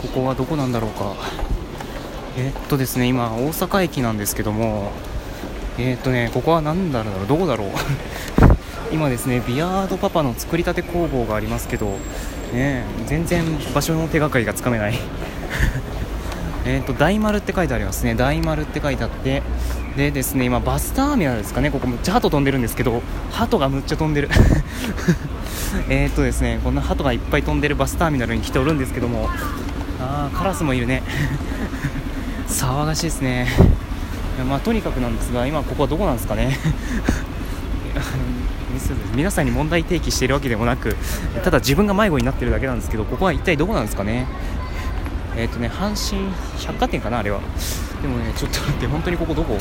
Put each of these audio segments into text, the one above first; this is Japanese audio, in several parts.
ここはどこなんだろうか。えー、っとですね今大阪駅なんですけどもえー、っとねここは何だろうどこだろう。今ですねビアードパパの作りたて工房がありますけどね全然場所の手がかりがつかめない。えっと大丸って書いてありますね。大丸って書いてあってでですね今バスターミナルですかね。ここむっちゃ鳩飛んでるんですけど鳩がむっちゃ飛んでる。えっとですねこんな鳩がいっぱい飛んでるバスターミナルに来ておるんですけどもあーカラスもいるね。騒がしいですね。まあとにかくなんですが今ここはどこなんですかね。皆さんに問題提起しているわけでもなくただ自分が迷子になってるだけなんですけどここは一体どこなんですかね。えっ、ー、とね阪神百貨店かなあれは。でもねちょっと待って本当にここどこ？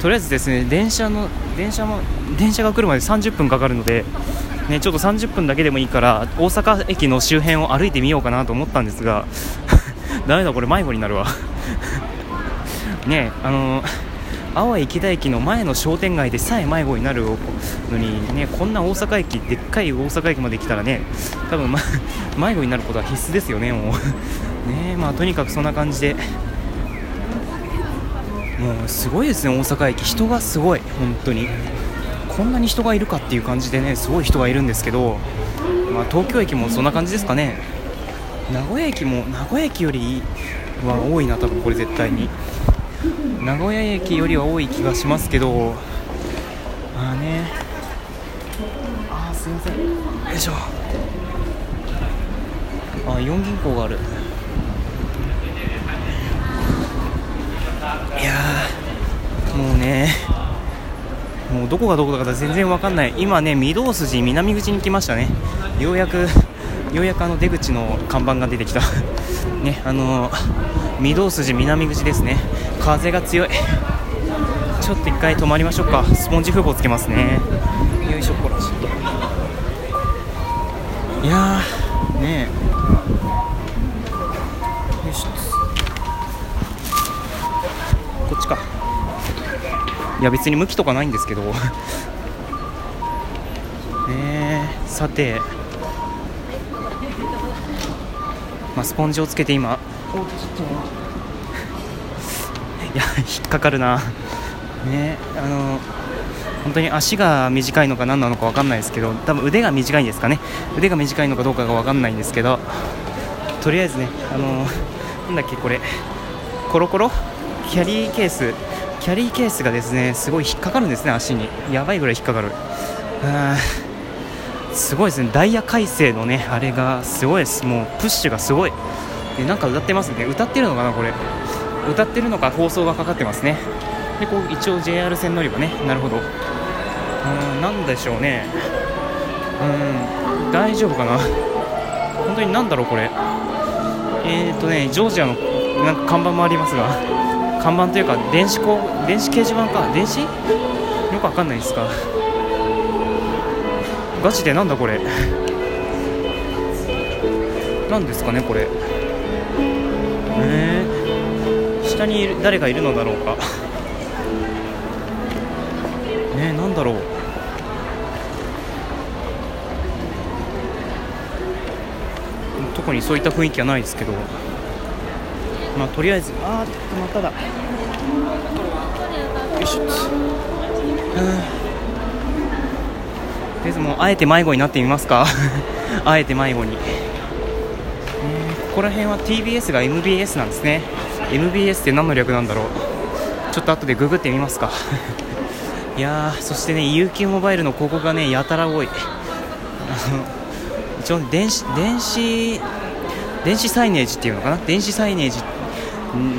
とりあえずですね電車の電車も電車が来るまで30分かかるのでねちょっと30分だけでもいいから大阪駅の周辺を歩いてみようかなと思ったんですが ダメだこれ迷子になるわ。ねあのー淡路池田駅の前の商店街でさえ迷子になるのに、ね、こんな大阪駅でっかい大阪駅まで来たらね多分、ま、迷子になることは必須ですよねもう。ねまあとにかくそんな感じで。もうすごいですね大阪駅。人がすごい本当に。こんなに人がいるかっていう感じでねすごい人がいるんですけど、まあ、東京駅もそんな感じですかね。名古屋駅も名古屋駅よりは多いな多分これ絶対に。名古屋駅よりは多い気がしますけどまあね。あすいません。よいしょ。あ4銀行がある。いやもうね。もうどこがどこだか全然わかんない。今ね御堂筋南口に来ましたね。ようやくようやくあの出口の看板が出てきた。ねあの御堂筋南口ですね。風が強い。ちょっと一回止まりましょうか。スポンジ風防つけますね。よいしょ。こらちょっといやねよいや別に向きとかないんですけど。ね さて。まあ、スポンジをつけて今。いや引っかかるな。ねあの本当に足が短いのか何なのか分かんないですけど多分腕が短いんですかね。腕が短いのかどうかが分かんないんですけどとりあえずねあのなんだっけこれ。コロコロ？キャリーケース。キャリーケースがですねすごい引っかかるんですね足に。やばいぐらい引っかかる。すごいですね。ダイヤ改正のねあれがすごいです。もうプッシュがすごい。でなんか歌ってますね。歌ってるのかなこれ。歌ってるのか放送がかかってますね。でこう一応 JR 線乗り場ね。なるほど。うんなんでしょうね。うん大丈夫かな。本当になんだろうこれ。えーとねジョージアのなんか看板もありますが。看板というか電子こ電子掲示板か。電子？よくわかんないですか。ガチでなんだこれ。何ですかねこれ。えー、下に誰がいるのだろうか。ね なんだろう。特にそういった雰囲気はないですけど。まあとりあえず。あーまただ。よいしょ。っとりあえずもうあえて迷子になってみますか。あえて迷子に、えー、ここら辺は TBS が MBS なんですね。MBS って何の略なんだろう。ちょっと後でググってみますか。いやそしてね UQ モバイルの広告がねやたら多い。一応電子電子電子サイネージっていうのかな。電子サイネージ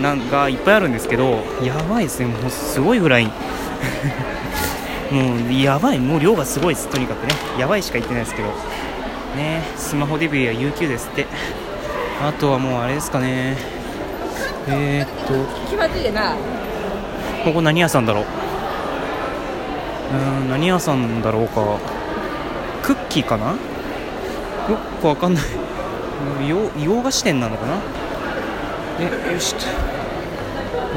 なんかいっぱいあるんですけどやばいですね。もうすごいぐらいもうやばい。もう量がすごいです。とにかくね。やばいしか言ってないですけど。ね。スマホデビューや UQ ですって。あとはもうあれですかね。えー、っと。ここ何屋さんだろう。うん何屋さんだろうか。クッキーかな？よくわかんない。洋菓子店なのかな？でよしと。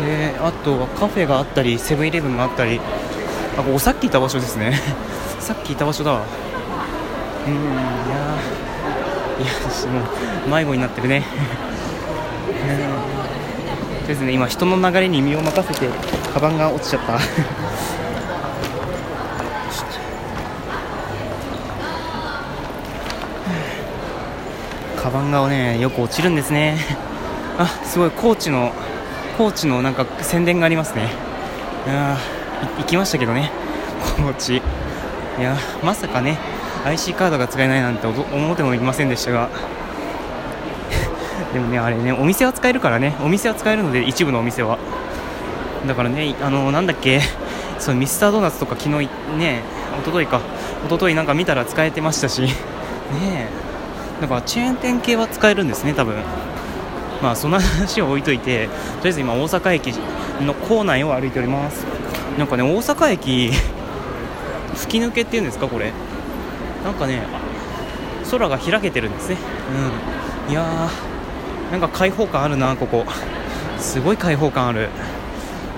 であとはカフェがあったりセブンイレブンがあったり。あこさっきいた場所ですね。さっきいた場所だわ。うんいやいやもう迷子になってるね。ですね今人の流れに身を任せてカバンが落ちちゃった。カバンがねよく落ちるんですね。あすごい高知の高知のなんか宣伝がありますね。あ行きましたけどね。高知いやまさかね IC カードが使えないなんて思ってもいませんでしたが。でもねあれねお店は使えるからね。お店は使えるので一部のお店は。だからねあのなんだっけ。そうミスタードーナツとか昨日ね一昨日か。一昨日なんか見たら使えてましたし。ねだからチェーン店系は使えるんですね多分。まあその話を置いといてとりあえず今大阪駅の構内を歩いております。なんかね大阪駅吹き抜けっていうんですかこれ。なんかね空が開けてるんですね。うん。いやーなんか開放感あるなここ。すごい開放感ある。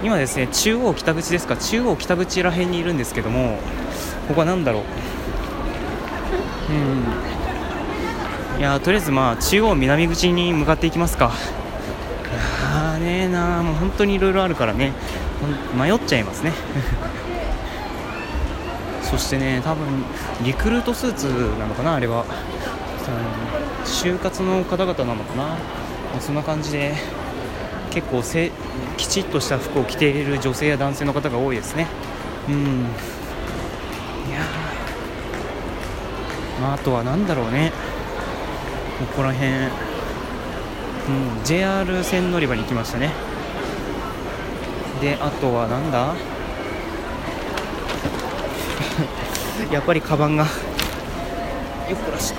今ですね中央北口ですか中央北口ら辺にいるんですけどもここは何だろう。うん。いやとりあえずまあ中央南口に向かっていきますか。いやーねえなもう本当にいろいろあるからね。迷っちゃいますね。そしてね多分リクルートスーツなのかなあれは。就活の方々なのかな。そんな感じで結構せきちっとした服を着ている女性や男性の方が多いですね。うん。いやまあ、あとは何だろうね。ここら辺、うん、JR 線乗り場に来ましたね。であとはなんだ？やっぱりカバンが。よっこらし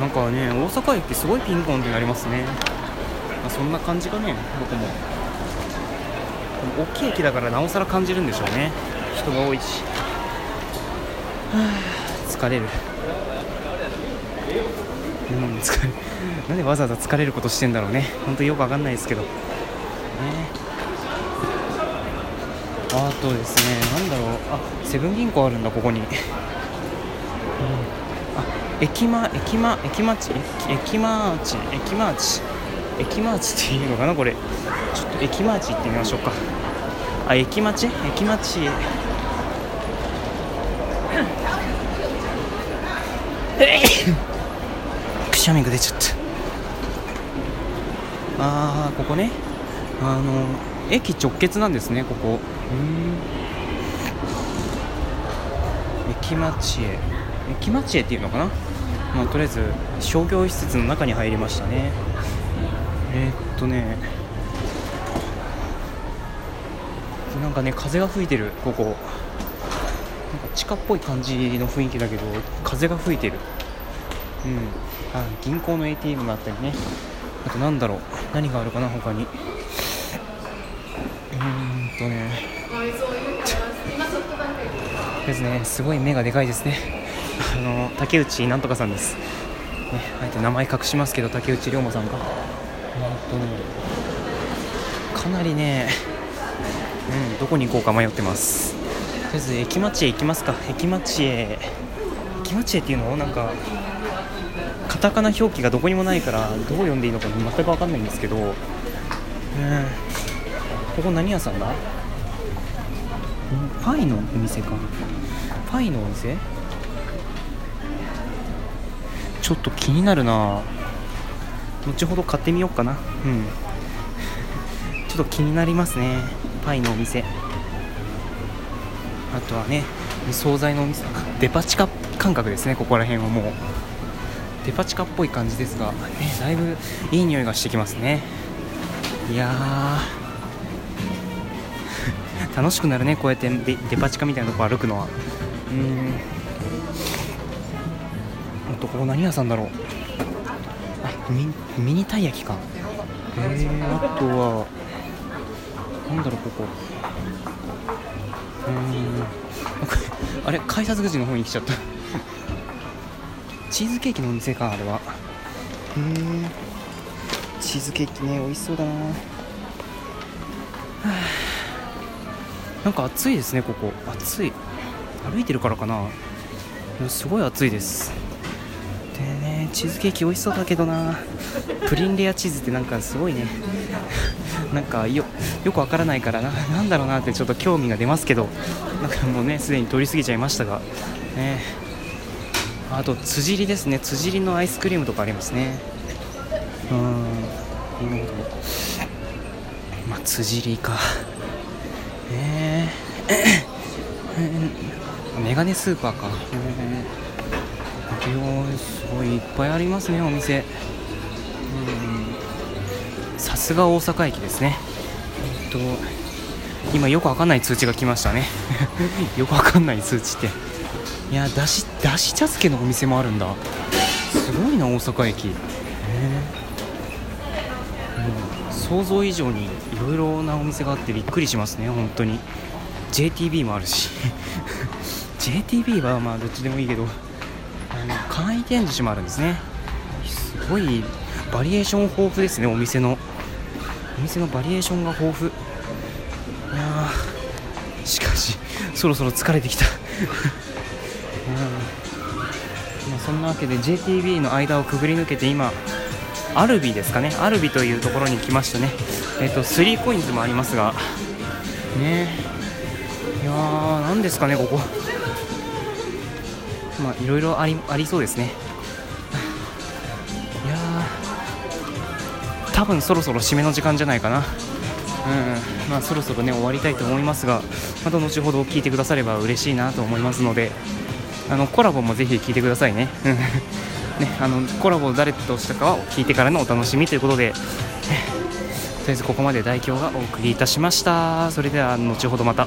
なんかね大阪駅すごいピンポンってなりますね、まあ、そんな感じかねどこも大きい駅だからなおさら感じるんでしょうね。人が多いし。疲れる。うん疲れなんでわざわざ疲れることしてんだろうね。本当によくわかんないですけど。ね。あとですねなんだろう。あセブン銀行あるんだここに、うん、あ駅間駅間駅町？駅マーチ駅マーチ駅マーチっていうのかなこれ。ちょっと駅マーチ行ってみましょうか。あ駅町？駅町しゃみが出ちゃったあーここね。あの駅直結なんですねここ。駅町へ。駅町へっていうのかな？まあとりあえず商業施設の中に入りましたね。えー、っとね。なんかね風が吹いてるここ。なんか地下っぽい感じの雰囲気だけど風が吹いてる。うん。あ銀行の ATM があったりね。あとなんだろう。何があるかな他に。うーんとね。ですねすごい目がでかいですね。あの竹内なんとかさんです、ね、あえて名前隠しますけど竹内涼真さんか。とね。かなりねうんどこに行こうか迷ってます。とりあえず駅町へ行きますか。駅町へ。駅町へっていうのをなんかカタカナ表記がどこにもないからどう読んでいいのか全く分かんないんですけど。うんここ何屋さんだ？パイのお店か。パイのお店？ちょっと気になるな。後ほど買ってみようかな。うん。ちょっと気になりますね。パイのお店。あとはね惣菜のお店。デパ地下感覚ですねここら辺はもう。デパ地下っぽい感じですが、ね、だいぶいい匂いがしてきますね。いや 楽しくなるねこうやってデパ地下みたいなとこ歩くのは。うん。あとここ何屋さんだろう。あミミニたい焼きか。えー、あとはなんだろうここ。うん。あれ改札口の方に来ちゃった。チーズケーキのお店かあれは。へえチーズケーキね美味しそうだな。なんか暑いですねここ。暑い。歩いてるからかな。すごい暑いです。でねチーズケーキ美味しそうだけどな。プリンレアチーズってなんかすごいね。なんかよよくわからないからな。なんだろうなってちょっと興味が出ますけど。なんかもうねすでに通り過ぎちゃいましたが。ねあと辻りですね。辻りのアイスクリームとかありますね。うん。なるほどまあ辻りか。えー、メガネスーパーか。えー、すごいいっぱいありますねお店。さすが大阪駅ですね。えっと今よくわかんない通知が来ましたね。よくわかんない通知って。いやだしだし茶漬けのお店もあるんだ。すごいな大阪駅。へえ想像以上にいろいろなお店があってびっくりしますね本当に。JTB もあるし。JTB はまあどっちでもいいけどあの簡易展示もあるんですね。すごいバリエーション豊富ですねお店の。お店のバリエーションが豊富。いやしかしそろそろ疲れてきた。まあ、そんなわけで JTB の間をくぐり抜けて今アルビですかね。アルビというところに来ましたね。えっ、ー、と 3COINS もありますが。ね。いやー何ですかねここ。まあいろいろありありそうですね。いやー。多分そろそろ締めの時間じゃないかな。うん。まあそろそろね終わりたいと思いますがまた後ほど聞いてくだされば嬉しいなと思いますので。あのコラボもぜひ聞いてくださいね。ねあのコラボを誰としたかは聞いてからのお楽しみということで、とりあえずここまで代表がお送りいたしました。それでは後ほどまた。